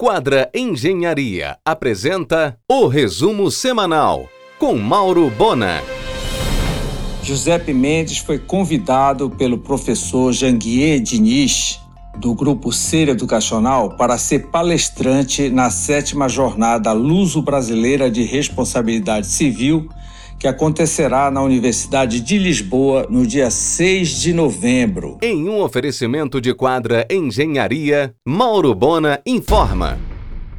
Quadra Engenharia apresenta o resumo semanal com Mauro Bona. Giuseppe Mendes foi convidado pelo professor Janguier Diniz, do Grupo Ser Educacional, para ser palestrante na sétima jornada Luso-Brasileira de Responsabilidade Civil, que acontecerá na Universidade de Lisboa no dia 6 de novembro. Em um oferecimento de quadra Engenharia, Mauro Bona informa.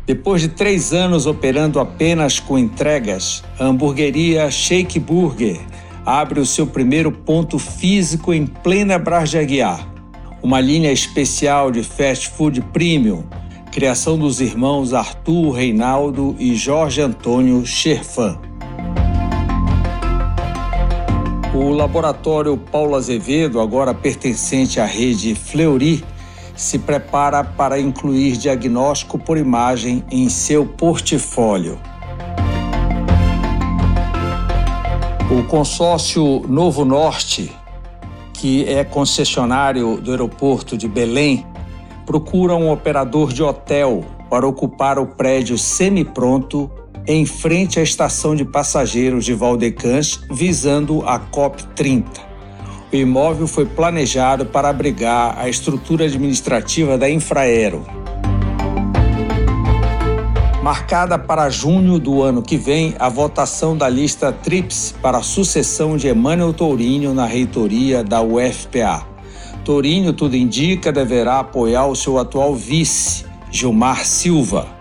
Depois de três anos operando apenas com entregas, a hamburgueria Shake Burger abre o seu primeiro ponto físico em plena Brás de Aguiar. Uma linha especial de fast food premium, criação dos irmãos Arthur Reinaldo e Jorge Antônio Scherfan. O laboratório Paulo Azevedo, agora pertencente à rede Fleury, se prepara para incluir diagnóstico por imagem em seu portfólio. O consórcio Novo Norte, que é concessionário do aeroporto de Belém, procura um operador de hotel para ocupar o prédio semi-pronto em frente à estação de passageiros de Valdecans, visando a COP30. O imóvel foi planejado para abrigar a estrutura administrativa da Infraero. Marcada para junho do ano que vem a votação da lista TRIPS para a sucessão de Emmanuel Tourinho na reitoria da UFPA. Tourinho, tudo indica, deverá apoiar o seu atual vice, Gilmar Silva.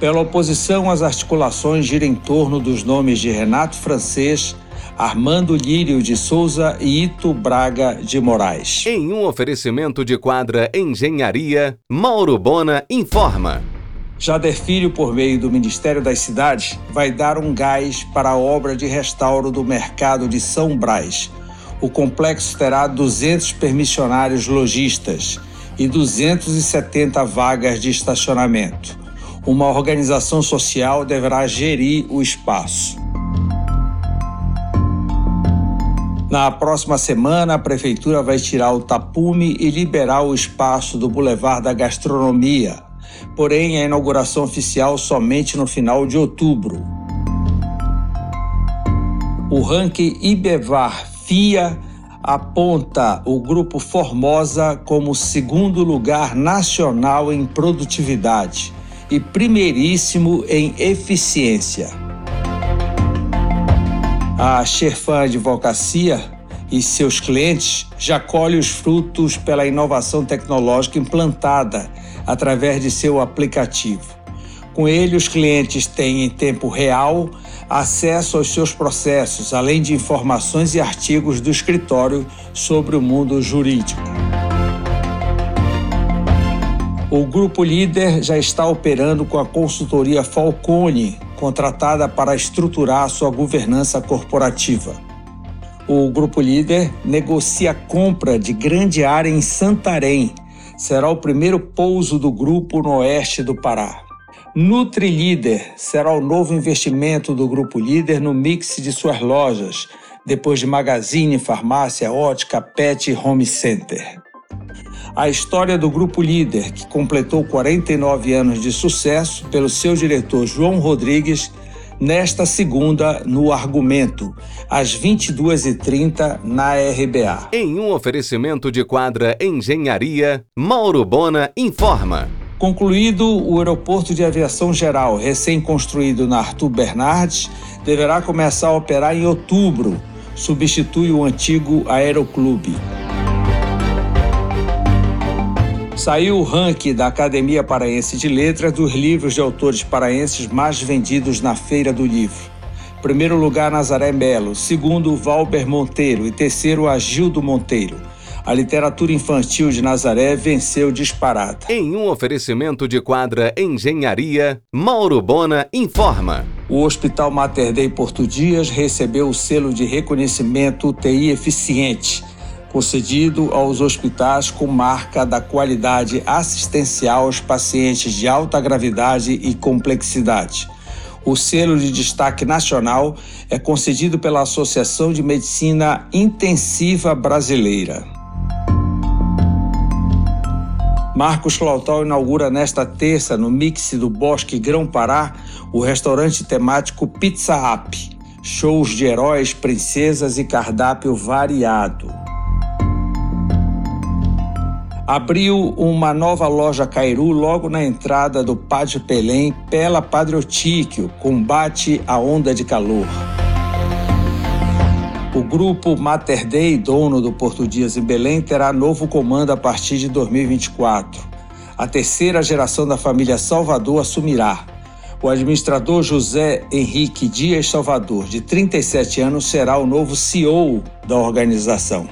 Pela oposição, as articulações giram em torno dos nomes de Renato Francês, Armando Lírio de Souza e Ito Braga de Moraes. Em um oferecimento de quadra Engenharia, Mauro Bona informa. Jader Filho, por meio do Ministério das Cidades, vai dar um gás para a obra de restauro do mercado de São Brás. O complexo terá 200 permissionários lojistas e 270 vagas de estacionamento uma organização social deverá gerir o espaço. Na próxima semana, a Prefeitura vai tirar o tapume e liberar o espaço do Boulevard da Gastronomia, porém a inauguração oficial somente no final de outubro. O ranking Ibevar FIA aponta o Grupo Formosa como segundo lugar nacional em produtividade e primeiríssimo em eficiência. A Sherfan Advocacia e seus clientes já colhem os frutos pela inovação tecnológica implantada através de seu aplicativo. Com ele, os clientes têm em tempo real acesso aos seus processos, além de informações e artigos do escritório sobre o mundo jurídico. O grupo líder já está operando com a consultoria Falcone, contratada para estruturar sua governança corporativa. O grupo líder negocia a compra de grande área em Santarém. Será o primeiro pouso do grupo no oeste do Pará. Nutri Líder será o novo investimento do grupo líder no mix de suas lojas, depois de Magazine, farmácia, ótica, pet e home center a história do Grupo Líder, que completou 49 anos de sucesso, pelo seu diretor João Rodrigues, nesta segunda no Argumento, às 22h30 na RBA. Em um oferecimento de quadra Engenharia, Mauro Bona informa. Concluído o aeroporto de aviação geral, recém-construído na Arthur Bernardes, deverá começar a operar em outubro. Substitui o antigo Aeroclube. Saiu o ranking da Academia Paraense de Letras dos livros de autores paraenses mais vendidos na Feira do Livro. Primeiro lugar, Nazaré Melo. Segundo, Valber Monteiro. E terceiro, Agildo Monteiro. A literatura infantil de Nazaré venceu disparada. Em um oferecimento de quadra Engenharia, Mauro Bona informa. O Hospital Mater Dei Porto Dias recebeu o selo de reconhecimento UTI eficiente concedido aos hospitais com marca da qualidade assistencial aos pacientes de alta gravidade e complexidade. O selo de destaque nacional é concedido pela Associação de Medicina Intensiva Brasileira. Marcos Clautal inaugura nesta terça, no mix do Bosque Grão-Pará, o restaurante temático Pizza Up. Shows de heróis, princesas e cardápio variado. Abriu uma nova loja Cairu logo na entrada do Pátio Pelém, pela Padrotíquio, combate à onda de calor. O grupo Mater Dei, dono do Porto Dias em Belém, terá novo comando a partir de 2024. A terceira geração da família Salvador assumirá. O administrador José Henrique Dias Salvador, de 37 anos, será o novo CEO da organização.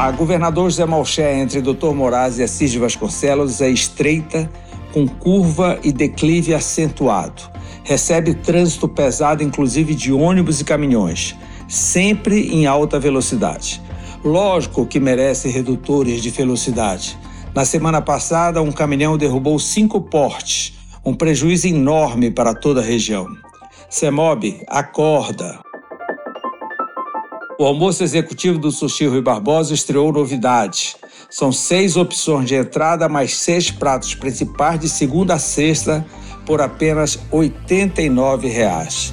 A governador José Malché entre Dr. Moraes e Assis de Vasconcelos é estreita, com curva e declive acentuado. Recebe trânsito pesado, inclusive de ônibus e caminhões, sempre em alta velocidade. Lógico que merece redutores de velocidade. Na semana passada, um caminhão derrubou cinco portes, um prejuízo enorme para toda a região. CEMOB, acorda! O almoço executivo do Sushi Rui Barbosa estreou novidades. São seis opções de entrada, mais seis pratos principais de segunda a sexta por apenas 89 reais.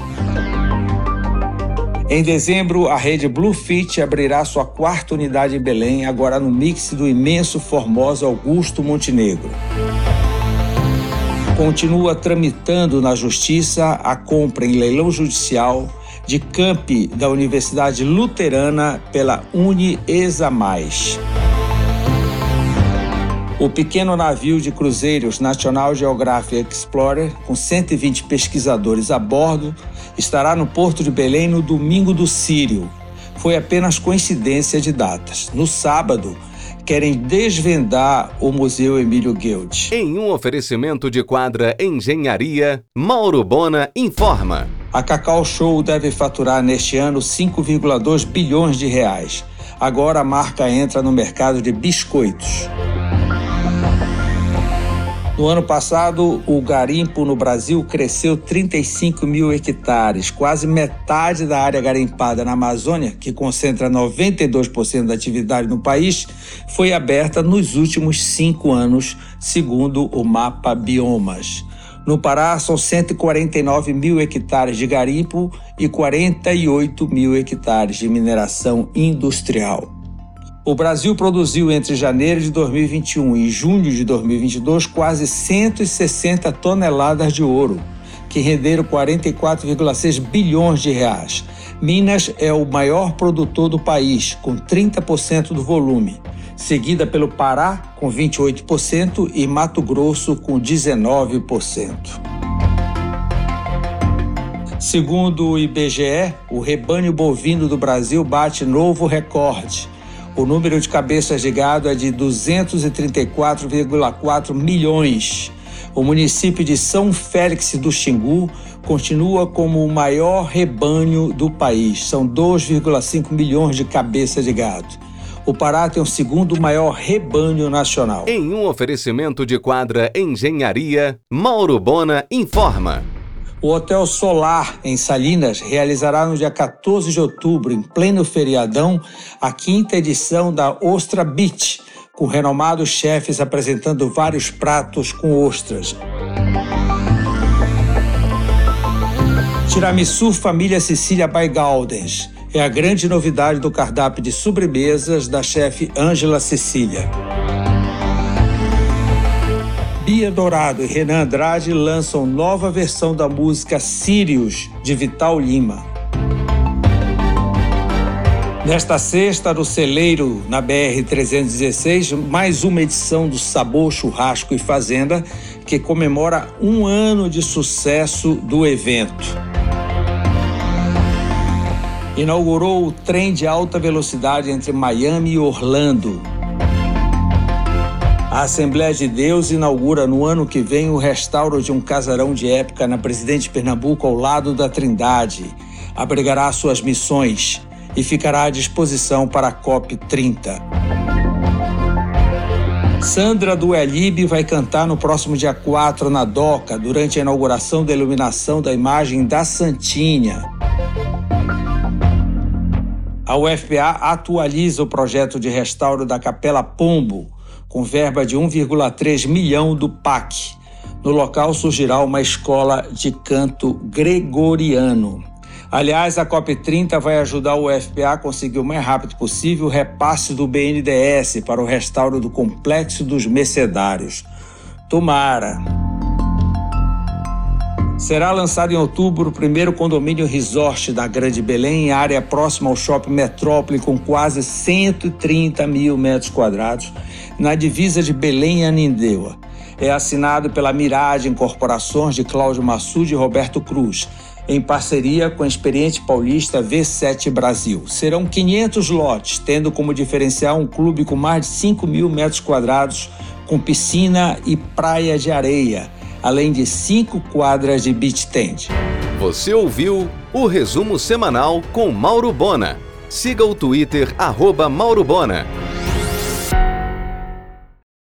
Em dezembro, a rede Bluefit abrirá sua quarta unidade em Belém, agora no mix do imenso Formosa Augusto Montenegro. Continua tramitando na Justiça a compra em leilão judicial de campi da Universidade Luterana pela Uniesa. O pequeno navio de cruzeiros National Geographic Explorer, com 120 pesquisadores a bordo, estará no Porto de Belém no domingo do Sírio. Foi apenas coincidência de datas. No sábado, querem desvendar o Museu Emílio Guild. Em um oferecimento de quadra Engenharia, Mauro Bona informa. A Cacau Show deve faturar neste ano 5,2 bilhões de reais. Agora a marca entra no mercado de biscoitos. No ano passado, o garimpo no Brasil cresceu 35 mil hectares, quase metade da área garimpada na Amazônia, que concentra 92% da atividade no país, foi aberta nos últimos cinco anos, segundo o mapa Biomas. No Pará, são 149 mil hectares de garimpo e 48 mil hectares de mineração industrial. O Brasil produziu entre janeiro de 2021 e junho de 2022 quase 160 toneladas de ouro, que renderam 44,6 bilhões de reais. Minas é o maior produtor do país, com 30% do volume, seguida pelo Pará, com 28%, e Mato Grosso, com 19%. Segundo o IBGE, o rebanho bovino do Brasil bate novo recorde o número de cabeças de gado é de 234,4 milhões. O município de São Félix do Xingu continua como o maior rebanho do país. São 2,5 milhões de cabeças de gado. O Pará tem o segundo maior rebanho nacional. Em um oferecimento de quadra Engenharia, Mauro Bona informa. O Hotel Solar, em Salinas, realizará no dia 14 de outubro, em pleno feriadão, a quinta edição da Ostra Beach, com renomados chefes apresentando vários pratos com ostras. Tiramisu Família Cecília by Galdens é a grande novidade do cardápio de sobremesas da chefe Ângela Cecília. Bia Dourado e Renan Andrade lançam nova versão da música Sirius, de Vital Lima. Nesta sexta, no Celeiro, na BR-316, mais uma edição do Sabor Churrasco e Fazenda, que comemora um ano de sucesso do evento. Inaugurou o trem de alta velocidade entre Miami e Orlando, a Assembleia de Deus inaugura no ano que vem o restauro de um casarão de época na Presidente Pernambuco ao lado da Trindade. Abrigará suas missões e ficará à disposição para a COP 30. Sandra do Elibe vai cantar no próximo dia 4 na DOCA, durante a inauguração da iluminação da imagem da Santinha. A UFPA atualiza o projeto de restauro da Capela Pombo, com verba de 1,3 milhão do PAC. No local surgirá uma escola de canto gregoriano. Aliás, a COP30 vai ajudar o UFPA a conseguir o mais rápido possível o repasse do BNDES para o restauro do Complexo dos Mercedários. Tomara! Será lançado em outubro o primeiro condomínio resort da Grande Belém, em área próxima ao Shopping Metrópole, com quase 130 mil metros quadrados, na divisa de Belém e Anindeua. É assinado pela Mirage Incorporações de Cláudio Massude e Roberto Cruz, em parceria com a experiente paulista V7 Brasil. Serão 500 lotes, tendo como diferencial um clube com mais de 5 mil metros quadrados, com piscina e praia de areia além de cinco quadras de beach tent. Você ouviu o resumo semanal com Mauro Bona. Siga o Twitter, arroba Mauro Bona.